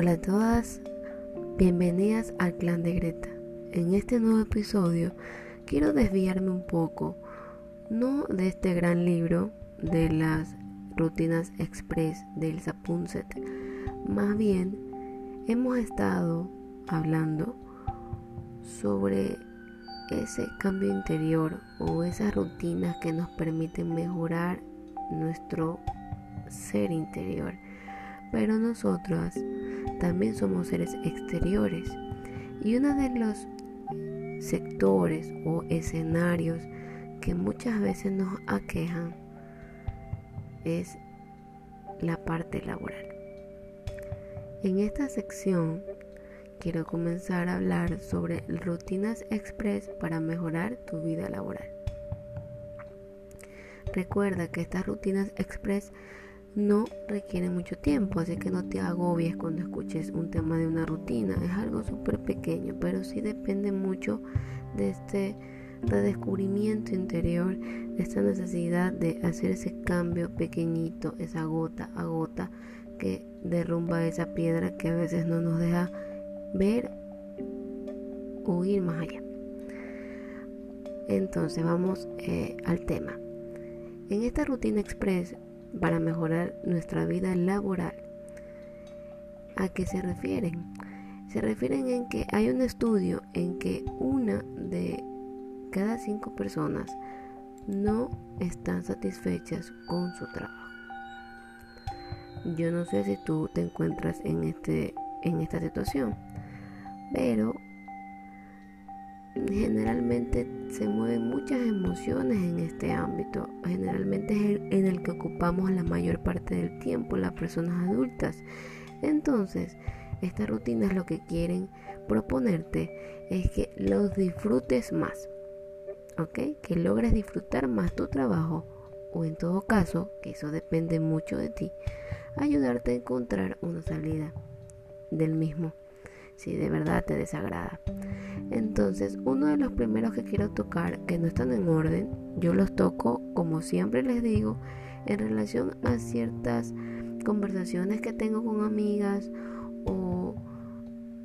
Hola a todas, bienvenidas al clan de Greta. En este nuevo episodio quiero desviarme un poco, no de este gran libro de las rutinas express del Sapunset, más bien hemos estado hablando sobre ese cambio interior o esas rutinas que nos permiten mejorar nuestro ser interior. Pero nosotras también somos seres exteriores. Y uno de los sectores o escenarios que muchas veces nos aquejan es la parte laboral. En esta sección quiero comenzar a hablar sobre rutinas express para mejorar tu vida laboral. Recuerda que estas rutinas express no requiere mucho tiempo, así que no te agobies cuando escuches un tema de una rutina. Es algo súper pequeño, pero sí depende mucho de este redescubrimiento interior, de esta necesidad de hacer ese cambio pequeñito, esa gota a gota que derrumba esa piedra que a veces no nos deja ver o ir más allá. Entonces vamos eh, al tema. En esta rutina express para mejorar nuestra vida laboral. ¿A qué se refieren? Se refieren en que hay un estudio en que una de cada cinco personas no están satisfechas con su trabajo. Yo no sé si tú te encuentras en, este, en esta situación, pero generalmente se mueven muchas emociones en este ámbito. Generalmente es en el que ocupamos la mayor parte del tiempo las personas adultas. Entonces, estas rutinas lo que quieren proponerte es que los disfrutes más. ¿Ok? Que logres disfrutar más tu trabajo o en todo caso, que eso depende mucho de ti, ayudarte a encontrar una salida del mismo si de verdad te desagrada. Entonces, uno de los primeros que quiero tocar, que no están en orden, yo los toco, como siempre les digo, en relación a ciertas conversaciones que tengo con amigas o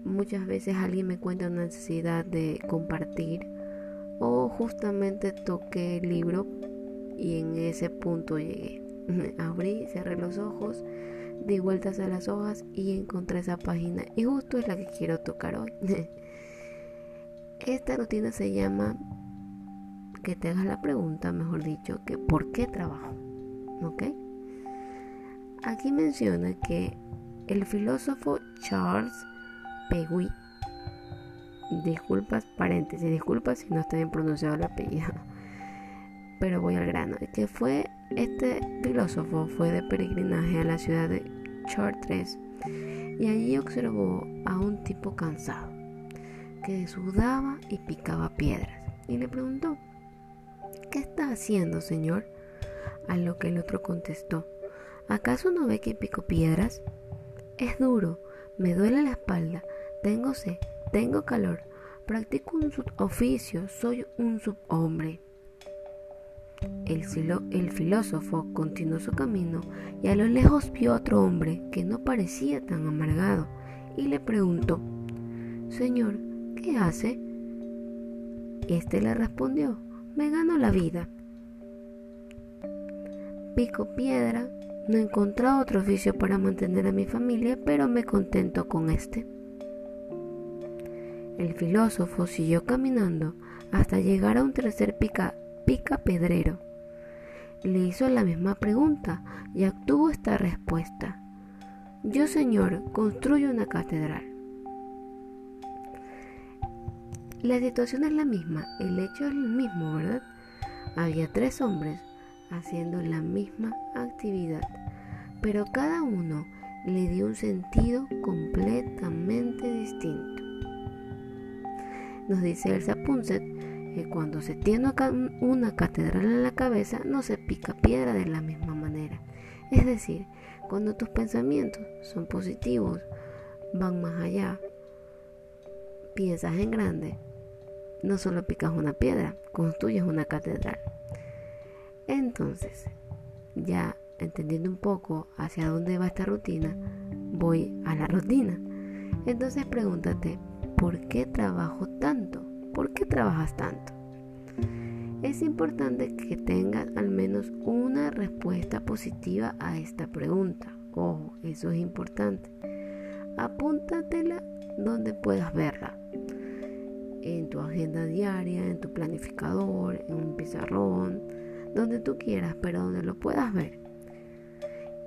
muchas veces alguien me cuenta una necesidad de compartir o justamente toqué el libro y en ese punto llegué. Abrí, cerré los ojos di vueltas a las hojas y encontré esa página y justo es la que quiero tocar hoy. Esta rutina se llama que te hagas la pregunta, mejor dicho, que ¿por qué trabajo? ¿Ok? Aquí menciona que el filósofo Charles Peguy, disculpas, paréntesis, disculpas si no está bien pronunciado el apellido, pero voy al grano, que fue este filósofo fue de peregrinaje a la ciudad de Chartres y allí observó a un tipo cansado que sudaba y picaba piedras y le preguntó, ¿qué está haciendo, señor? A lo que el otro contestó, ¿acaso no ve que pico piedras? Es duro, me duele la espalda, tengo sed, tengo calor, practico un suboficio, soy un subhombre. El, filósofo continuó su camino y a lo lejos vio a otro hombre que no parecía tan amargado y le preguntó, Señor, ¿qué hace? Este le respondió, me gano la vida. Pico piedra, no he encontrado otro oficio para mantener a mi familia, pero me contento con este. El filósofo siguió caminando hasta llegar a un tercer pica Pica Pedrero. Le hizo la misma pregunta y obtuvo esta respuesta. Yo, señor, construyo una catedral. La situación es la misma, el hecho es el mismo, ¿verdad? Había tres hombres haciendo la misma actividad, pero cada uno le dio un sentido completamente distinto. Nos dice Elsa Punset que cuando se tiene una catedral en la cabeza no se pica piedra de la misma manera. Es decir, cuando tus pensamientos son positivos, van más allá, piensas en grande, no solo picas una piedra, construyes una catedral. Entonces, ya entendiendo un poco hacia dónde va esta rutina, voy a la rutina. Entonces pregúntate, ¿por qué trabajo tanto? ¿Por qué trabajas tanto? Es importante que tengas al menos una respuesta positiva a esta pregunta. Ojo, eso es importante. Apúntatela donde puedas verla. En tu agenda diaria, en tu planificador, en un pizarrón, donde tú quieras, pero donde lo puedas ver.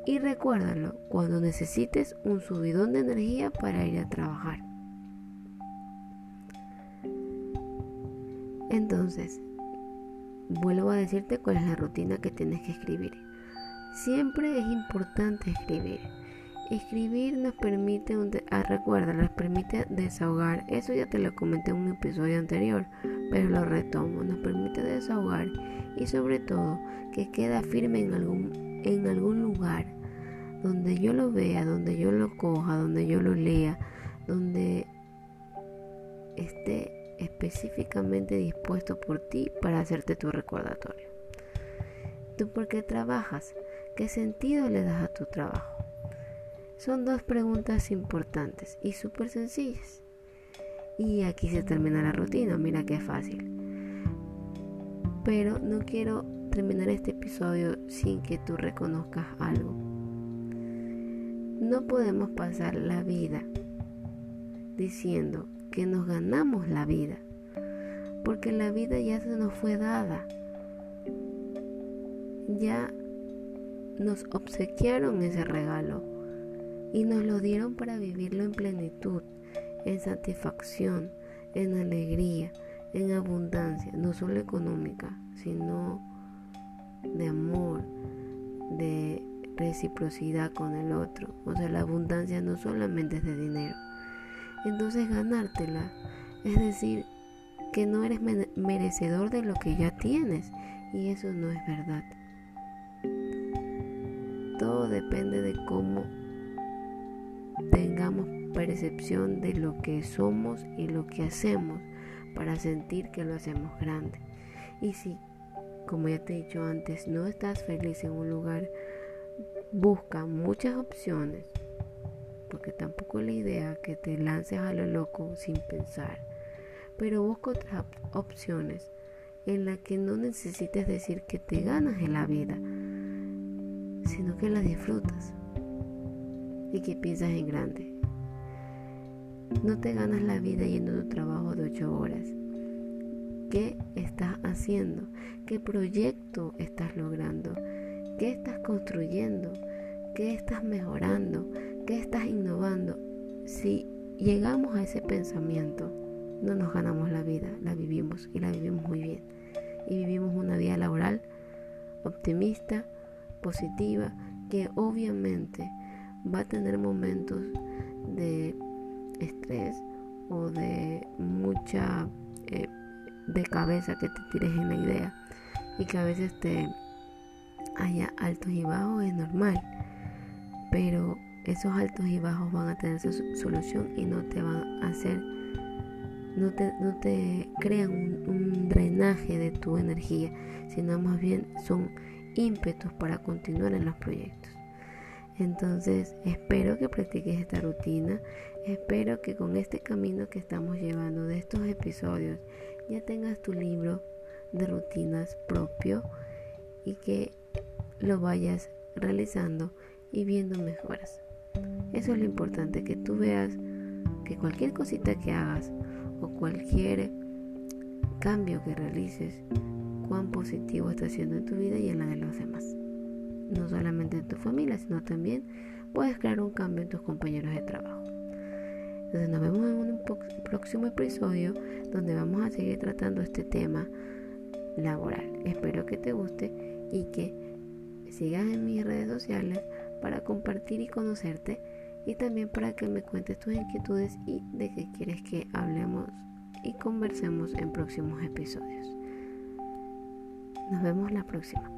Y recuérdalo cuando necesites un subidón de energía para ir a trabajar. Entonces, vuelvo a decirte cuál es la rutina que tienes que escribir. Siempre es importante escribir. Escribir nos permite, un ah, recuerda, nos permite desahogar. Eso ya te lo comenté en un episodio anterior, pero lo retomo. Nos permite desahogar y sobre todo que queda firme en algún, en algún lugar donde yo lo vea, donde yo lo coja, donde yo lo lea, donde esté específicamente dispuesto por ti para hacerte tu recordatorio. ¿Tú por qué trabajas? ¿Qué sentido le das a tu trabajo? Son dos preguntas importantes y súper sencillas. Y aquí se termina la rutina, mira qué fácil. Pero no quiero terminar este episodio sin que tú reconozcas algo. No podemos pasar la vida diciendo que nos ganamos la vida, porque la vida ya se nos fue dada. Ya nos obsequiaron ese regalo y nos lo dieron para vivirlo en plenitud, en satisfacción, en alegría, en abundancia, no solo económica, sino de amor, de reciprocidad con el otro. O sea, la abundancia no solamente es de dinero, entonces ganártela es decir que no eres merecedor de lo que ya tienes y eso no es verdad. Todo depende de cómo tengamos percepción de lo que somos y lo que hacemos para sentir que lo hacemos grande. Y si, como ya te he dicho antes, no estás feliz en un lugar, busca muchas opciones porque tampoco es la idea que te lances a lo loco sin pensar. Pero busca otras opciones en las que no necesites decir que te ganas en la vida, sino que la disfrutas y que piensas en grande. No te ganas la vida yendo a tu trabajo de ocho horas. ¿Qué estás haciendo? ¿Qué proyecto estás logrando? ¿Qué estás construyendo? ¿Qué estás mejorando? ¿Qué estás innovando? Si llegamos a ese pensamiento, no nos ganamos la vida, la vivimos y la vivimos muy bien. Y vivimos una vida laboral optimista, positiva, que obviamente va a tener momentos de estrés o de mucha eh, de cabeza que te tires en la idea y que a veces te haya altos y bajos es normal pero esos altos y bajos van a tener su solución y no te van a hacer, no te, no te crean un, un drenaje de tu energía, sino más bien son ímpetus para continuar en los proyectos. Entonces, espero que practiques esta rutina. Espero que con este camino que estamos llevando de estos episodios ya tengas tu libro de rutinas propio y que lo vayas realizando y viendo mejoras. Eso es lo importante, que tú veas que cualquier cosita que hagas o cualquier cambio que realices, cuán positivo está haciendo en tu vida y en la de los demás. No solamente en tu familia, sino también puedes crear un cambio en tus compañeros de trabajo. Entonces nos vemos en un próximo episodio donde vamos a seguir tratando este tema laboral. Espero que te guste y que sigas en mis redes sociales para compartir y conocerte y también para que me cuentes tus inquietudes y de qué quieres que hablemos y conversemos en próximos episodios. Nos vemos la próxima.